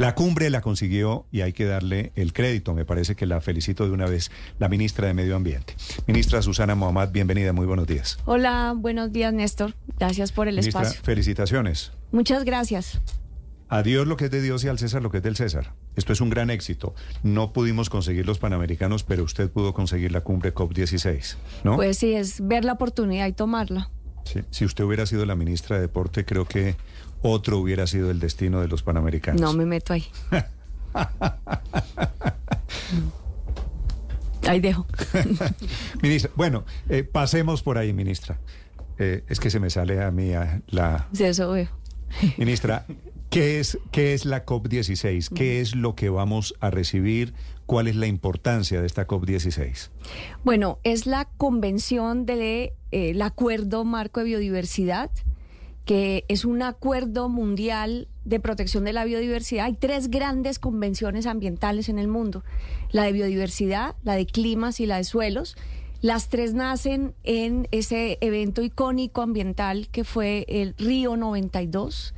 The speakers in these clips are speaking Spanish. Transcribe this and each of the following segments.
La cumbre la consiguió y hay que darle el crédito. Me parece que la felicito de una vez la ministra de Medio Ambiente. Ministra Susana Mohamed, bienvenida, muy buenos días. Hola, buenos días Néstor. Gracias por el ministra, espacio. Felicitaciones. Muchas gracias. A Dios lo que es de Dios y al César lo que es del César. Esto es un gran éxito. No pudimos conseguir los Panamericanos, pero usted pudo conseguir la cumbre COP16, ¿no? Pues sí, es ver la oportunidad y tomarla. Sí. Si usted hubiera sido la ministra de Deporte, creo que otro hubiera sido el destino de los Panamericanos. No me meto ahí. ahí dejo. ministra, bueno, eh, pasemos por ahí, ministra. Eh, es que se me sale a mí a la... Sí, eso veo. Ministra, ¿Qué es, qué es la COP16? ¿Qué es lo que vamos a recibir? ¿Cuál es la importancia de esta COP16? Bueno, es la convención del de, eh, Acuerdo Marco de Biodiversidad, que es un acuerdo mundial de protección de la biodiversidad. Hay tres grandes convenciones ambientales en el mundo, la de biodiversidad, la de climas y la de suelos. Las tres nacen en ese evento icónico ambiental que fue el Río 92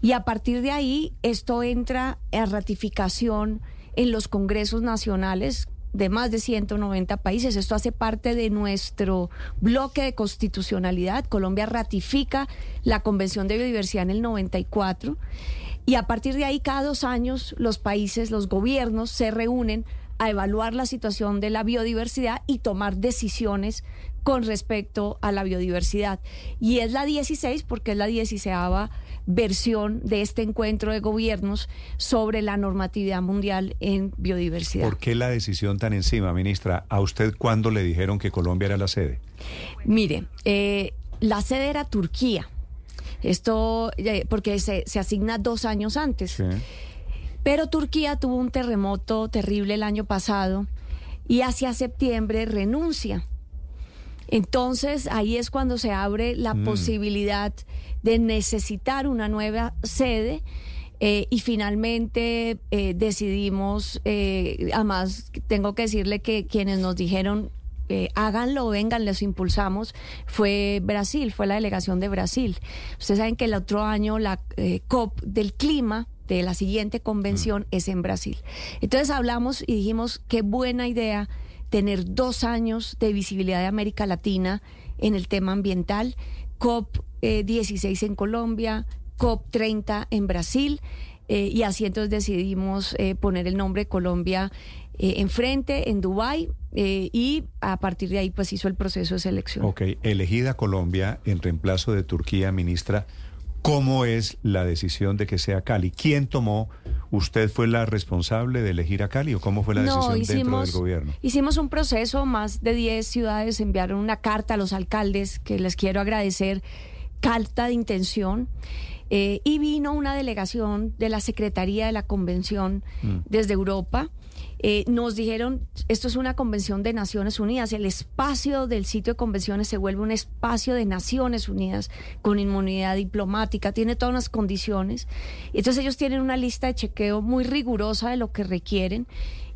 y a partir de ahí esto entra a ratificación en los congresos nacionales de más de 190 países. Esto hace parte de nuestro bloque de constitucionalidad. Colombia ratifica la Convención de Biodiversidad en el 94 y a partir de ahí cada dos años los países, los gobiernos se reúnen a evaluar la situación de la biodiversidad y tomar decisiones con respecto a la biodiversidad. Y es la 16 porque es la 16 versión de este encuentro de gobiernos sobre la normatividad mundial en biodiversidad. ¿Por qué la decisión tan encima, ministra? ¿A usted cuándo le dijeron que Colombia era la sede? Mire, eh, la sede era Turquía. Esto, eh, porque se, se, asigna dos años antes. Sí. Pero Turquía tuvo un terremoto terrible el año pasado y hacia septiembre renuncia. Entonces ahí es cuando se abre la mm. posibilidad de necesitar una nueva sede. Eh, y finalmente eh, decidimos, eh, además tengo que decirle que quienes nos dijeron eh, háganlo, vengan, les impulsamos, fue Brasil, fue la delegación de Brasil. Ustedes saben que el otro año la eh, COP del clima de la siguiente convención mm. es en Brasil. Entonces hablamos y dijimos, qué buena idea tener dos años de visibilidad de América Latina en el tema ambiental, COP 16 en Colombia, COP 30 en Brasil, eh, y así entonces decidimos eh, poner el nombre Colombia eh, enfrente, en Dubái, eh, y a partir de ahí pues hizo el proceso de selección. Ok, elegida Colombia en reemplazo de Turquía, ministra, ¿Cómo es la decisión de que sea Cali? ¿Quién tomó? ¿Usted fue la responsable de elegir a Cali o cómo fue la decisión dentro del gobierno? Hicimos un proceso, más de 10 ciudades enviaron una carta a los alcaldes que les quiero agradecer, carta de intención. Eh, y vino una delegación de la Secretaría de la Convención mm. desde Europa eh, nos dijeron, esto es una convención de Naciones Unidas, el espacio del sitio de convenciones se vuelve un espacio de Naciones Unidas con inmunidad diplomática, tiene todas unas condiciones. Entonces ellos tienen una lista de chequeo muy rigurosa de lo que requieren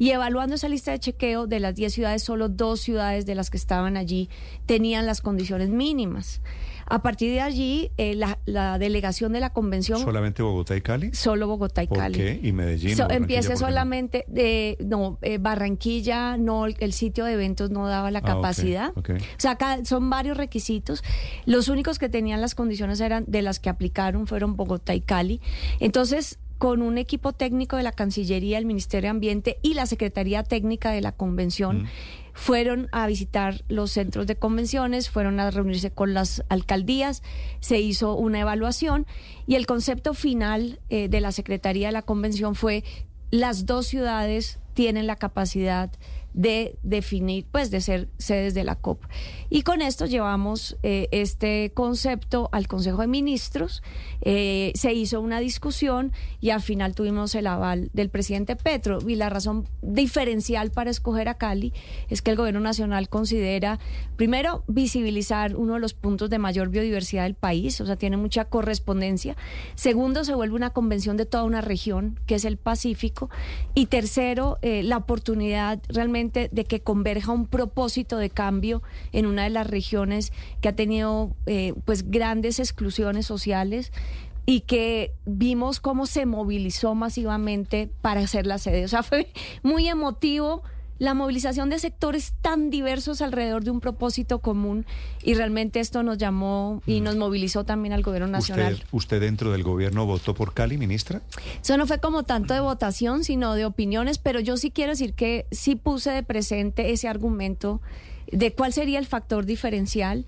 y evaluando esa lista de chequeo de las 10 ciudades, solo dos ciudades de las que estaban allí tenían las condiciones mínimas. A partir de allí, eh, la, delegación de la convención... ¿Solamente Bogotá y Cali? Solo Bogotá y Cali. ¿Por qué? ¿Y Medellín? empiece solamente de... No, eh, Barranquilla, no, el sitio de eventos no daba la ah, capacidad. O sea, acá son varios requisitos. Los únicos que tenían las condiciones eran de las que aplicaron fueron Bogotá y Cali. Entonces, con un equipo técnico de la Cancillería, el Ministerio de Ambiente y la Secretaría Técnica de la Convención. Mm fueron a visitar los centros de convenciones, fueron a reunirse con las alcaldías, se hizo una evaluación y el concepto final eh, de la Secretaría de la Convención fue las dos ciudades tienen la capacidad de definir, pues de ser sedes de la COP. Y con esto llevamos eh, este concepto al Consejo de Ministros, eh, se hizo una discusión y al final tuvimos el aval del presidente Petro. Y la razón diferencial para escoger a Cali es que el gobierno nacional considera, primero, visibilizar uno de los puntos de mayor biodiversidad del país, o sea, tiene mucha correspondencia. Segundo, se vuelve una convención de toda una región, que es el Pacífico. Y tercero, eh, la oportunidad realmente de que converja un propósito de cambio en una de las regiones que ha tenido eh, pues grandes exclusiones sociales y que vimos cómo se movilizó masivamente para hacer la sede. O sea, fue muy emotivo la movilización de sectores tan diversos alrededor de un propósito común y realmente esto nos llamó y nos movilizó también al gobierno nacional. ¿Usted, usted dentro del gobierno votó por Cali, ministra? Eso no fue como tanto de votación, sino de opiniones, pero yo sí quiero decir que sí puse de presente ese argumento de cuál sería el factor diferencial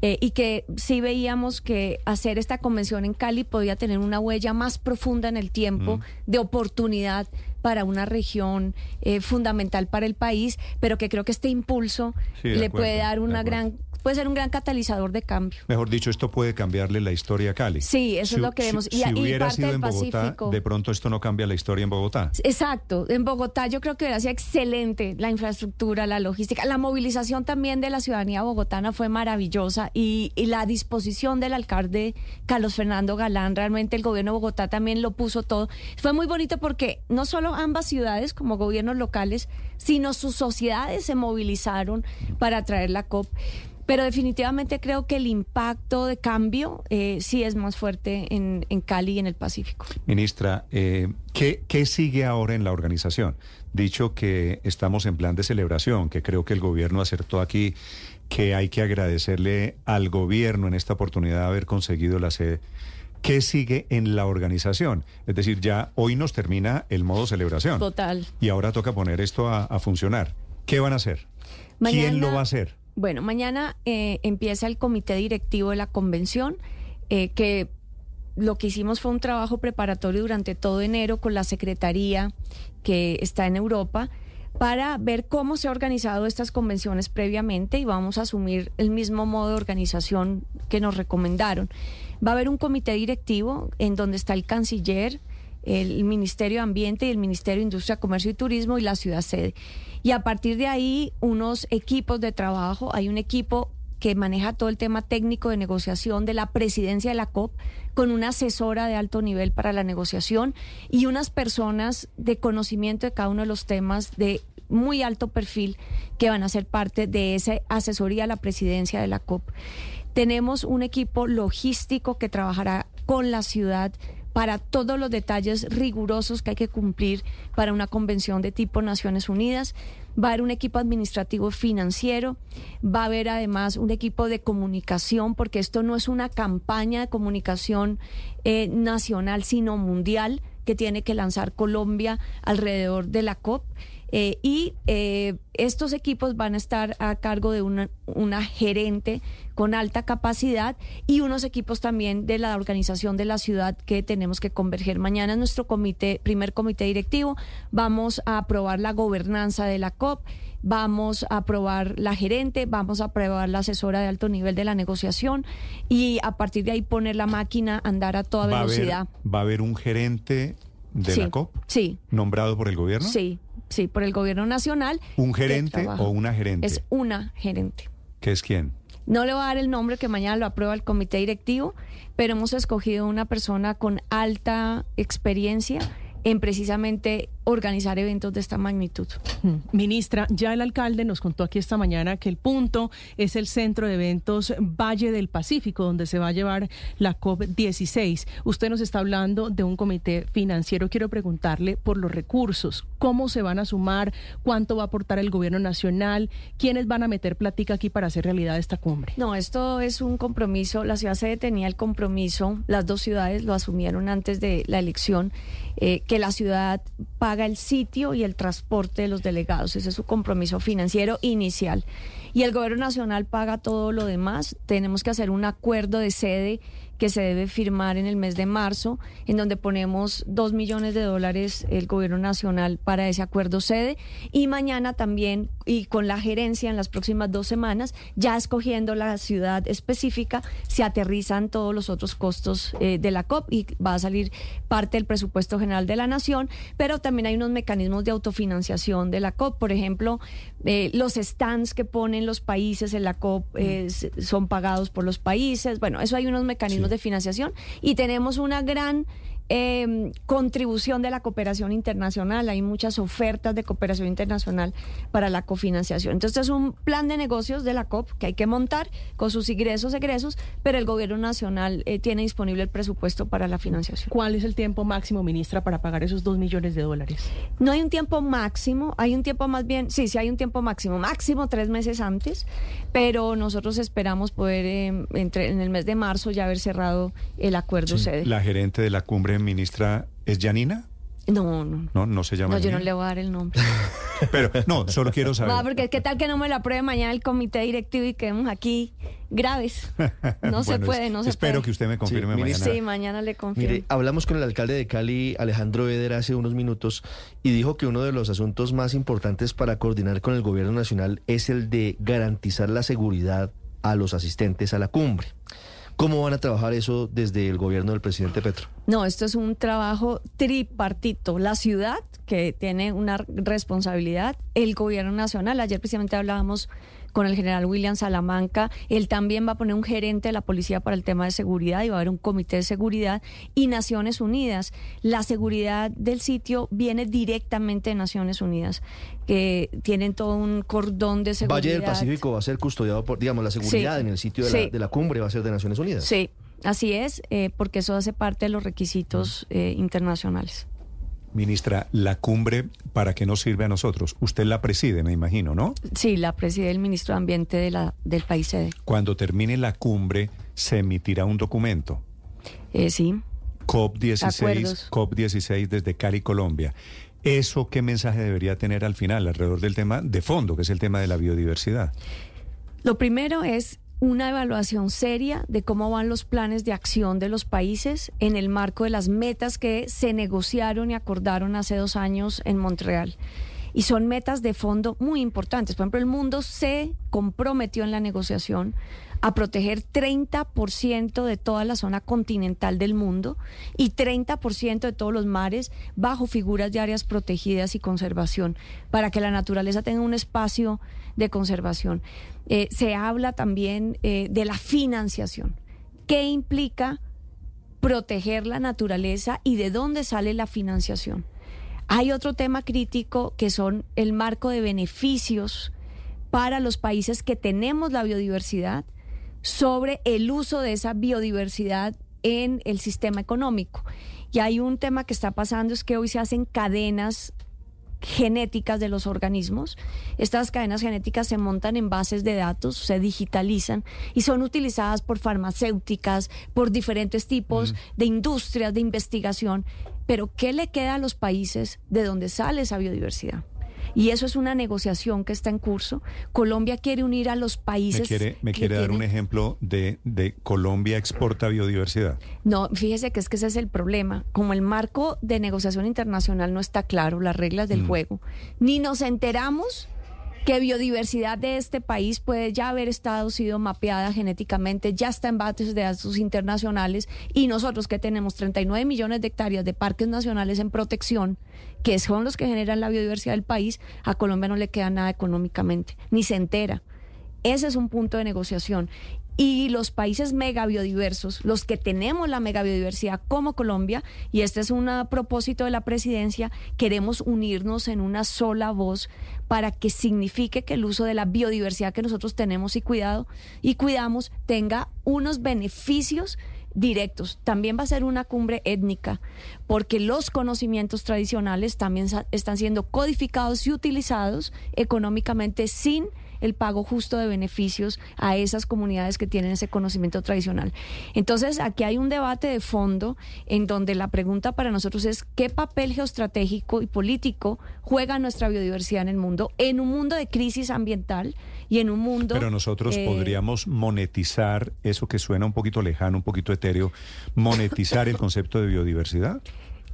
eh, y que sí veíamos que hacer esta convención en Cali podía tener una huella más profunda en el tiempo de oportunidad para una región eh, fundamental para el país, pero que creo que este impulso le puede dar una gran puede ser un gran catalizador de cambio. Mejor dicho, esto puede cambiarle la historia a Cali. Sí, eso es lo que vemos. Si, y, hubiera sido en Bogotá, de pronto esto no cambia la historia en Bogotá. Exacto. En Bogotá yo creo que hubiera sido excelente la infraestructura, la logística. La movilización también de la ciudadanía bogotana fue maravillosa y, la disposición del alcalde Carlos Fernando Galán, realmente el gobierno de Bogotá también lo puso todo. Fue muy bonito porque no solo ambas ciudades como gobiernos locales, sino sus sociedades se movilizaron para traer la COP. Pero definitivamente creo que el impacto de cambio eh, sí es más fuerte en, Cali y en el Pacífico. Ministra, eh, ¿qué, ¿qué sigue ahora en la organización? Dicho que estamos en plan de celebración, que creo que el gobierno acertó aquí, que hay que agradecerle al gobierno en esta oportunidad de haber conseguido la sede. ¿Qué sigue en la organización? Es decir, ya hoy nos termina el modo celebración. Total. Y ahora toca poner esto a, funcionar. ¿Qué van a hacer? ¿Quién lo va a hacer? Bueno, mañana eh, empieza el comité directivo de la convención, eh, que lo que hicimos fue un trabajo preparatorio durante todo enero con la Secretaría que está en Europa para ver cómo se han organizado estas convenciones previamente y vamos a asumir el mismo modo de organización que nos recomendaron. Va a haber un comité directivo en donde está el canciller, el Ministerio de Ambiente y el Ministerio de Industria, Comercio y Turismo y la ciudad sede. Y a partir de ahí, unos equipos de trabajo, hay un equipo que maneja todo el tema técnico de negociación de la presidencia de la COP, con una asesora de alto nivel para la negociación y unas personas de conocimiento de cada uno de los temas de muy alto perfil que van a ser parte de esa asesoría a la presidencia de la COP. Tenemos un equipo logístico que trabajará con la ciudad para todos los detalles rigurosos que hay que cumplir para una convención de tipo Naciones Unidas. Va a haber un equipo administrativo financiero, va a haber además un equipo de comunicación, porque esto no es una campaña de comunicación eh, nacional, sino mundial que tiene que lanzar Colombia alrededor de la COP. Eh, y eh, estos equipos van a estar a cargo de una, una, gerente con alta capacidad y unos equipos también de la organización de la ciudad que tenemos que converger. Mañana en nuestro comité, primer comité directivo, vamos a aprobar la gobernanza de la COP vamos a aprobar la gerente, vamos a aprobar la asesora de alto nivel de la negociación y a partir de ahí poner la máquina a andar a toda velocidad. ¿Va a haber un gerente de la COP? Sí. ¿Nombrado por el gobierno? Sí, sí, por el gobierno nacional. ¿Un gerente o una gerente? Es una gerente. ¿Qué es quién? No le voy a dar el nombre que mañana lo aprueba el comité directivo, pero hemos escogido una persona con alta experiencia en precisamente organizar eventos de esta magnitud. Mm. Ministra, ya el alcalde nos contó aquí esta mañana que el punto es el centro de eventos Valle del Pacífico, donde se va a llevar la COP16. Usted nos está hablando de un comité financiero. Quiero preguntarle por los recursos, cómo se van a sumar, cuánto va a aportar el gobierno nacional, quiénes van a meter platica aquí para hacer realidad esta cumbre. No, esto es un compromiso. La ciudad se tenía el compromiso, las dos ciudades lo asumieron antes de la elección, eh, que la ciudad el sitio y el transporte de los delegados. Ese es su compromiso financiero inicial. Y el gobierno nacional paga todo lo demás. Tenemos que hacer un acuerdo de sede que se debe firmar en el mes de marzo, en donde ponemos dos millones de dólares el gobierno nacional para ese acuerdo sede. Y mañana también, y con la gerencia en las próximas dos semanas, ya escogiendo la ciudad específica, se aterrizan todos los otros costos eh, de la COP y va a salir parte del presupuesto general de la nación, pero también hay unos mecanismos de autofinanciación de la COP. Por ejemplo, eh, los stands que ponen los países en la COP eh, son pagados por los países. Bueno, eso hay unos mecanismos de financiación y tenemos una gran eh, contribución de la cooperación internacional, hay muchas ofertas de cooperación internacional para la cofinanciación. Entonces, es un plan de negocios de la COP que hay que montar con sus ingresos, egresos, pero el gobierno nacional eh, tiene disponible el presupuesto para la financiación. ¿Cuál es el tiempo máximo, ministra, para pagar esos dos millones de dólares? No hay un tiempo máximo, hay un tiempo más bien, sí, sí hay un tiempo máximo, máximo tres meses antes, pero nosotros esperamos poder eh, entre, en el mes de marzo ya haber cerrado el acuerdo sede. La gerente de la cumbre ministra es Janina. No, no. No, no se llama. No, yo no le voy a dar el nombre. Pero, no, solo quiero saber. No, porque qué tal que no me lo apruebe mañana el comité directivo y quedemos aquí graves. No se puede, no se espero que usted me confirme mañana. Sí, mañana le confirmo. Mire, hablamos con el alcalde de Cali, Alejandro Eder, hace unos minutos y dijo que uno de los asuntos más importantes para coordinar con el gobierno nacional es el de garantizar la seguridad a los asistentes a la cumbre. ¿Cómo van a trabajar eso desde el gobierno del presidente Petro? No, esto es un trabajo tripartito. La ciudad, que tiene una responsabilidad, el gobierno nacional. Ayer precisamente hablábamos con el general William Salamanca. Él también va a poner un gerente de la policía para el tema de seguridad y va a haber un comité de seguridad y Naciones Unidas. La seguridad del sitio viene directamente de Naciones Unidas, que tienen todo un cordón de seguridad. Valle del Pacífico va a ser custodiado por, digamos, la seguridad en el sitio de, la, cumbre va a ser de Naciones Unidas. Sí, así es, eh, porque eso hace parte de los requisitos eh, internacionales. Ministra, la cumbre, ¿para qué nos sirve a nosotros? Usted la preside, me imagino, ¿no? Sí, la preside el ministro de Ambiente de la, del país sede. Cuando termine la cumbre, se emitirá un documento. Eh, sí. COP16, COP16 desde Cali, Colombia. ¿Eso qué mensaje debería tener al final alrededor del tema de fondo, que es el tema de la biodiversidad? Lo primero es una evaluación seria de cómo van los planes de acción de los países en el marco de las metas que se negociaron y acordaron hace dos años en Montreal. Y son metas de fondo muy importantes. Por ejemplo, el mundo se comprometió en la negociación a proteger 30% de toda la zona continental del mundo y 30% de todos los mares bajo figuras de áreas protegidas y conservación, para que la naturaleza tenga un espacio de conservación. Eh, se habla también eh, de la financiación. ¿Qué implica proteger la naturaleza y de dónde sale la financiación? Hay otro tema crítico que son el marco de beneficios para los países que tenemos la biodiversidad sobre el uso de esa biodiversidad en el sistema económico. Y hay un tema que está pasando, es que hoy se hacen cadenas genéticas de los organismos. Estas cadenas genéticas se montan en bases de datos, se digitalizan y son utilizadas por farmacéuticas, por diferentes tipos de industrias de investigación. Pero ¿qué le queda a los países de donde sale esa biodiversidad? Y eso es una negociación que está en curso. Colombia quiere unir a los países. ¿Me quiere, me quiere dar un ejemplo de, de Colombia exporta biodiversidad? No, fíjese que es que ese es el problema. Como el marco de negociación internacional no está claro, las reglas del mm. juego, ni nos enteramos que biodiversidad de este país puede ya haber estado sido mapeada genéticamente, ya está en bases de datos internacionales y nosotros que tenemos 39 millones de hectáreas de parques nacionales en protección, que son los que generan la biodiversidad del país, a Colombia no le queda nada económicamente, ni se entera. Ese es un punto de negociación. Y los países megabiodiversos, los que tenemos la megabiodiversidad como Colombia, y este es un propósito de la presidencia, queremos unirnos en una sola voz para que signifique que el uso de la biodiversidad que nosotros tenemos y cuidado y cuidamos tenga unos beneficios directos. También va a ser una cumbre étnica, porque los conocimientos tradicionales también están siendo codificados y utilizados económicamente sin el pago justo de beneficios a esas comunidades que tienen ese conocimiento tradicional. Entonces, aquí hay un debate de fondo en donde la pregunta para nosotros es qué papel geoestratégico y político juega nuestra biodiversidad en el mundo, en un mundo de crisis ambiental y en un mundo... Pero nosotros eh, podríamos monetizar eso que suena un poquito lejano, un poquito etéreo, monetizar el concepto de biodiversidad.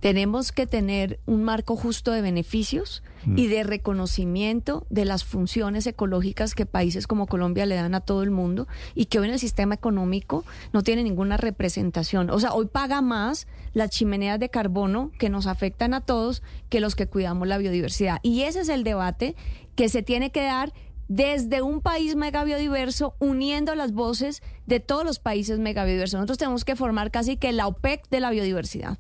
Tenemos que tener un marco justo de beneficios mm. y de reconocimiento de las funciones ecológicas que países como Colombia le dan a todo el mundo y que hoy en el sistema económico no tiene ninguna representación. O sea, hoy paga más las chimeneas de carbono que nos afectan a todos que los que cuidamos la biodiversidad. Y ese es el debate que se tiene que dar desde un país mega biodiverso, uniendo las voces de todos los países mega biodiversos. Nosotros tenemos que formar casi que la OPEC de la biodiversidad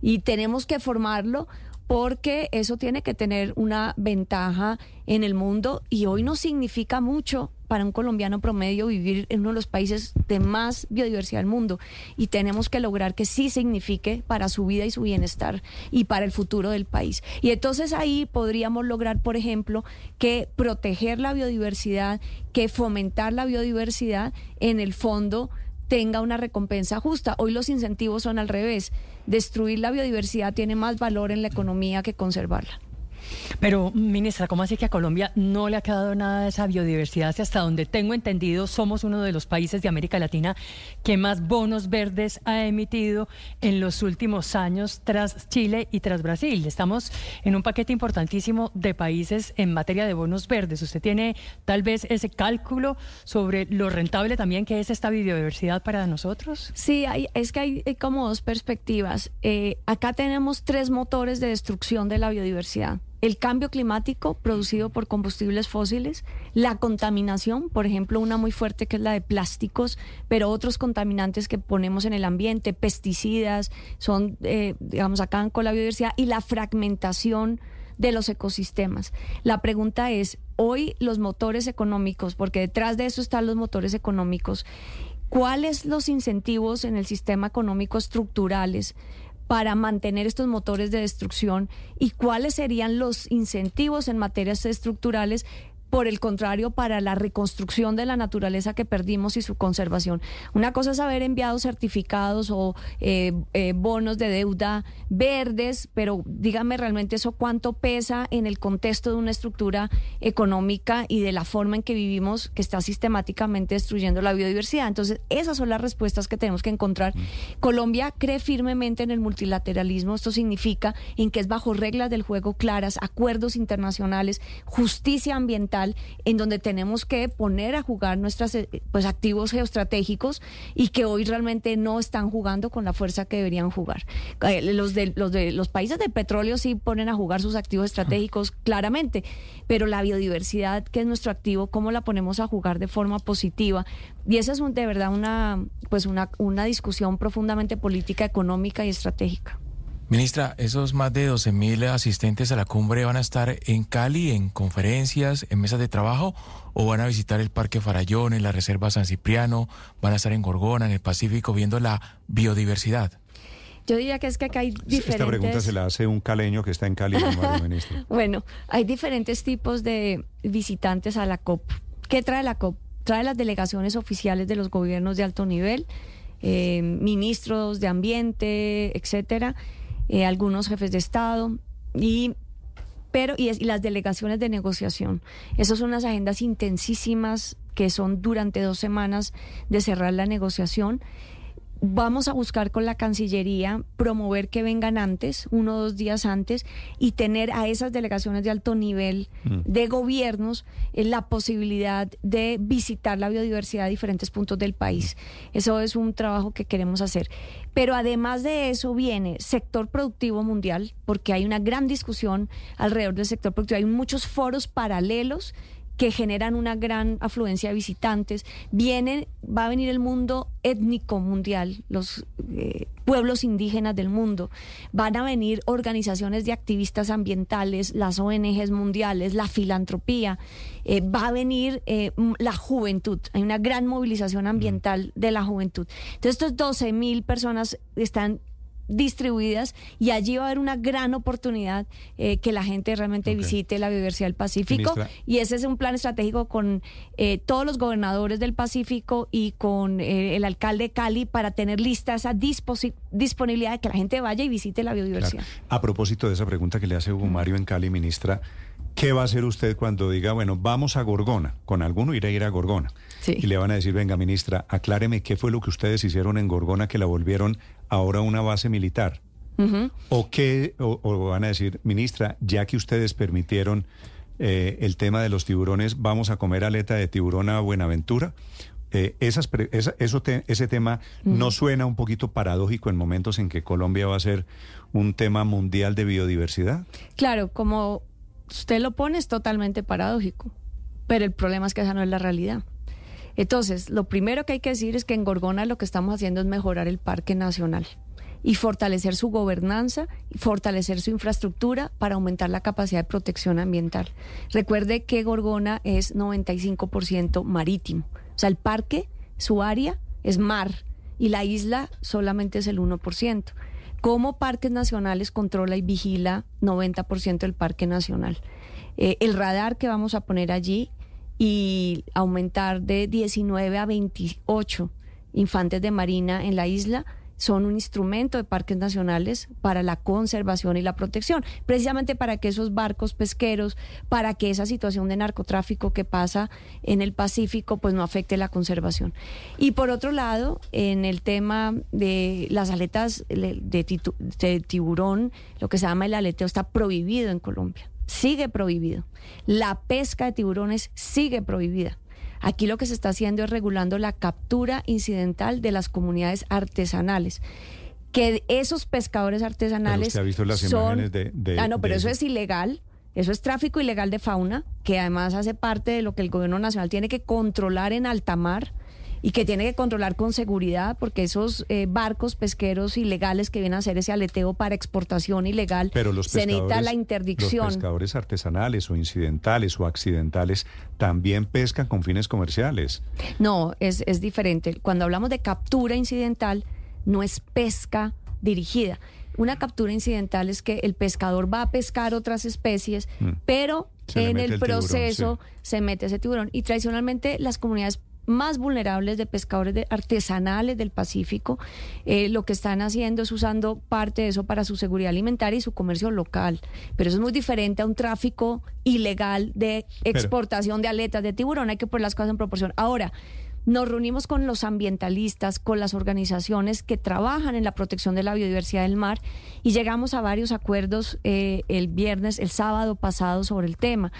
y tenemos que formarlo porque eso tiene que tener una ventaja en el mundo y hoy no significa mucho para un colombiano promedio vivir en uno de los países de más biodiversidad del mundo y tenemos que lograr que sí signifique para su vida y su bienestar y para el futuro del país. Y entonces ahí podríamos lograr, por ejemplo, que proteger la biodiversidad, que fomentar la biodiversidad en el fondo tenga una recompensa justa. Hoy los incentivos son al revés. Destruir la biodiversidad tiene más valor en la economía que conservarla. Pero, ministra, ¿cómo así que a Colombia no le ha quedado nada de esa biodiversidad? hasta donde tengo entendido, somos uno de los países de América Latina que más bonos verdes ha emitido en los últimos años tras Chile y tras Brasil. Estamos en un paquete importantísimo de países en materia de bonos verdes. ¿Usted tiene tal vez ese cálculo sobre lo rentable también que es esta biodiversidad para nosotros? Sí, es que hay, como dos perspectivas. Eh, acá tenemos tres motores de destrucción de la biodiversidad el cambio climático producido por combustibles fósiles, la contaminación, por ejemplo, una muy fuerte que es la de plásticos, pero otros contaminantes que ponemos en el ambiente, pesticidas, son, eh, digamos, acaban con la biodiversidad, y la fragmentación de los ecosistemas. La pregunta es, hoy los motores económicos, porque detrás de eso están los motores económicos, ¿cuáles los incentivos en el sistema económico estructurales para mantener estos motores de destrucción y cuáles serían los incentivos en materias estructurales por el contrario, para la reconstrucción de la naturaleza que perdimos y su conservación. Una cosa es haber enviado certificados o eh, eh, bonos de deuda verdes, pero dígame realmente eso cuánto pesa en el contexto de una estructura económica y de la forma en que vivimos que está sistemáticamente destruyendo la biodiversidad. Entonces, esas son las respuestas que tenemos que encontrar. Colombia cree firmemente en el multilateralismo. Esto significa en que es bajo reglas del juego claras, acuerdos internacionales, justicia ambiental en donde tenemos que poner a jugar nuestros eh, pues, activos geoestratégicos y que hoy realmente no están jugando con la fuerza que deberían jugar. Eh, los, de, los, de, los países de petróleo sí ponen a jugar sus activos estratégicos claramente, pero la biodiversidad, que es nuestro activo, ¿cómo la ponemos a jugar de forma positiva? Y esa es de verdad una, pues una, una discusión profundamente política, económica y estratégica. Ministra, esos más de 12 mil asistentes a la cumbre van a estar en Cali, en conferencias, en mesas de trabajo, o van a visitar el Parque Farallón, en la Reserva San Cipriano, van a estar en Gorgona, en el Pacífico, viendo la biodiversidad. Yo diría que es que acá hay diferentes... Esta pregunta se la hace un caleño que está en Cali, ministro. bueno, hay diferentes tipos de visitantes a la COP. ¿Qué trae la COP? Trae las delegaciones oficiales de los gobiernos de alto nivel, eh, ministros de ambiente, etcétera eh, algunos jefes de Estado y pero y, y, las delegaciones de negociación. Esas son unas agendas intensísimas que son durante dos semanas de cerrar la negociación vamos a buscar con la Cancillería promover que vengan antes, uno o dos días antes, y tener a esas delegaciones de alto nivel mm. de gobiernos eh, la posibilidad de visitar la biodiversidad a diferentes puntos del país. Eso es un trabajo que queremos hacer. Pero además de eso viene sector productivo mundial, porque hay una gran discusión alrededor del sector productivo. Hay muchos foros paralelos que generan una gran afluencia de visitantes. Vienen, va a venir el mundo étnico mundial, los eh, pueblos indígenas del mundo. Van a venir organizaciones de activistas ambientales, las ONGs mundiales, la filantropía. Eh, va a venir eh, la juventud. Hay una gran movilización ambiental de la juventud. Entonces, estos 12 mil personas están distribuidas y allí va a haber una gran oportunidad eh, que la gente realmente visite la biodiversidad del Pacífico y ese es un plan estratégico con eh, todos los gobernadores del Pacífico y con eh, el alcalde de Cali para tener lista esa disponibilidad de que la gente vaya y visite la biodiversidad. A propósito de esa pregunta que le hace Hugo Mario en Cali, ministra, ¿qué va a hacer usted cuando diga, bueno, vamos a Gorgona? Con alguno irá a ir a Gorgona. Y le van a decir, venga, ministra, acláreme qué fue lo que ustedes hicieron en Gorgona que la volvieron ahora una base militar. ¿O qué? O, van a decir, ministra, ya que ustedes permitieron eh, el tema de los tiburones, vamos a comer aleta de tiburón a Buenaventura. Eh, esas, eso ese tema no suena un poquito paradójico en momentos en que Colombia va a ser un tema mundial de biodiversidad. Claro, como usted lo pone es totalmente paradójico, pero el problema es que esa no es la realidad. Entonces, lo primero que hay que decir es que en Gorgona lo que estamos haciendo es mejorar el parque nacional y fortalecer su gobernanza, fortalecer su infraestructura para aumentar la capacidad de protección ambiental. Recuerde que Gorgona es 95% marítimo, o sea, el parque, su área es mar y la isla solamente es el 1%. ¿Cómo Parques Nacionales controla y vigila 90% del Parque Nacional? Eh, el radar que vamos a poner allí y aumentar de 19 a 28 infantes de marina en la isla son un instrumento de parques nacionales para la conservación y la protección, precisamente para que esos barcos pesqueros, para que esa situación de narcotráfico que pasa en el Pacífico, pues no afecte la conservación. Y por otro lado, en el tema de las aletas de, tiburón, lo que se llama el aleteo está prohibido en Colombia, sigue prohibido. La pesca de tiburones sigue prohibida. Aquí lo que se está haciendo es regulando la captura incidental de las comunidades artesanales que esos pescadores artesanales ha visto las son de, ah no pero eso es ilegal eso es tráfico ilegal de fauna que además hace parte de lo que el gobierno nacional tiene que controlar en alta mar y que tiene que controlar con seguridad porque esos eh, barcos pesqueros ilegales que vienen a hacer ese aleteo para exportación ilegal, Pero los se necesita la interdicción. Los pescadores artesanales o incidentales o accidentales también pescan con fines comerciales. No, es, es diferente. Cuando hablamos de captura incidental, no es pesca dirigida. Una captura incidental es que el pescador va a pescar otras especies, mm. pero en el, proceso se mete ese tiburón. Y tradicionalmente las comunidades más vulnerables de pescadores artesanales del Pacífico, eh, lo que están haciendo es usando parte de eso para su seguridad alimentaria y su comercio local. Pero eso es muy diferente a un tráfico ilegal de exportación de aletas de tiburón. Hay que poner las cosas en proporción. Ahora, nos reunimos con los ambientalistas, con las organizaciones que trabajan en la protección de la biodiversidad del mar y llegamos a varios acuerdos eh, el viernes, el sábado pasado sobre el tema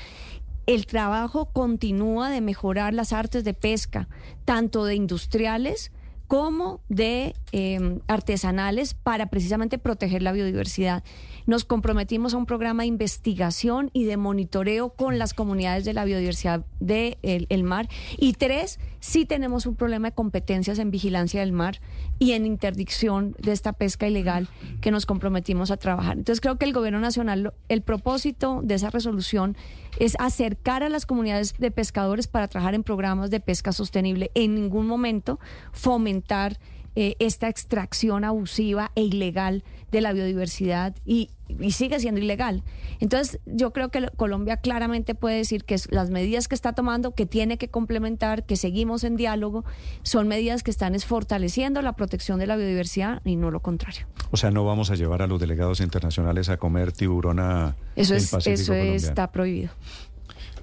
el trabajo continúa de mejorar las artes de pesca, tanto de industriales como de em, artesanales, para precisamente proteger la biodiversidad. Nos comprometimos a un programa de investigación y de monitoreo con las comunidades de la biodiversidad del el mar. Y tres, sí tenemos un problema de competencias en vigilancia del mar y en interdicción de esta pesca ilegal que nos comprometimos a trabajar. Entonces creo que el gobierno nacional, el propósito de esa resolución es acercar a las comunidades de pescadores para trabajar en programas de pesca sostenible. En ningún momento fomentar eh, esta extracción abusiva e ilegal de la biodiversidad y, sigue siendo ilegal. Entonces, yo creo que Colombia claramente puede decir que las medidas que está tomando, que tiene que complementar, que seguimos en diálogo, son medidas que están fortaleciendo la protección de la biodiversidad y no lo contrario. O sea, no vamos a llevar a los delegados internacionales a comer tiburón a Eso, es, eso está prohibido.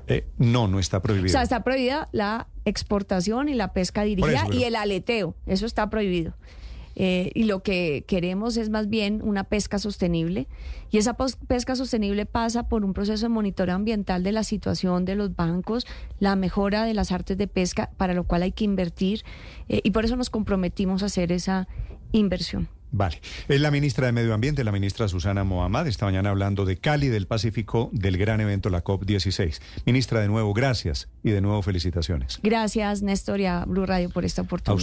Eh, no, no está prohibido. O sea, está prohibida la exportación y la pesca dirigida y el aleteo. Eso está prohibido. Eh, y lo que queremos es más bien una pesca sostenible. Y esa pesca sostenible pasa por un proceso de monitoreo ambiental de la situación de los bancos, la mejora de las artes de pesca, para lo cual hay que invertir. Eh, y por eso nos comprometimos a hacer esa inversión. Vale. Es la ministra de Medio Ambiente, la ministra Susana Mohamed, esta mañana hablando de Cali, del Pacífico, del gran evento, la COP16. Ministra, de nuevo, gracias y de nuevo felicitaciones. Gracias, Néstor y a Blue Radio por esta oportunidad.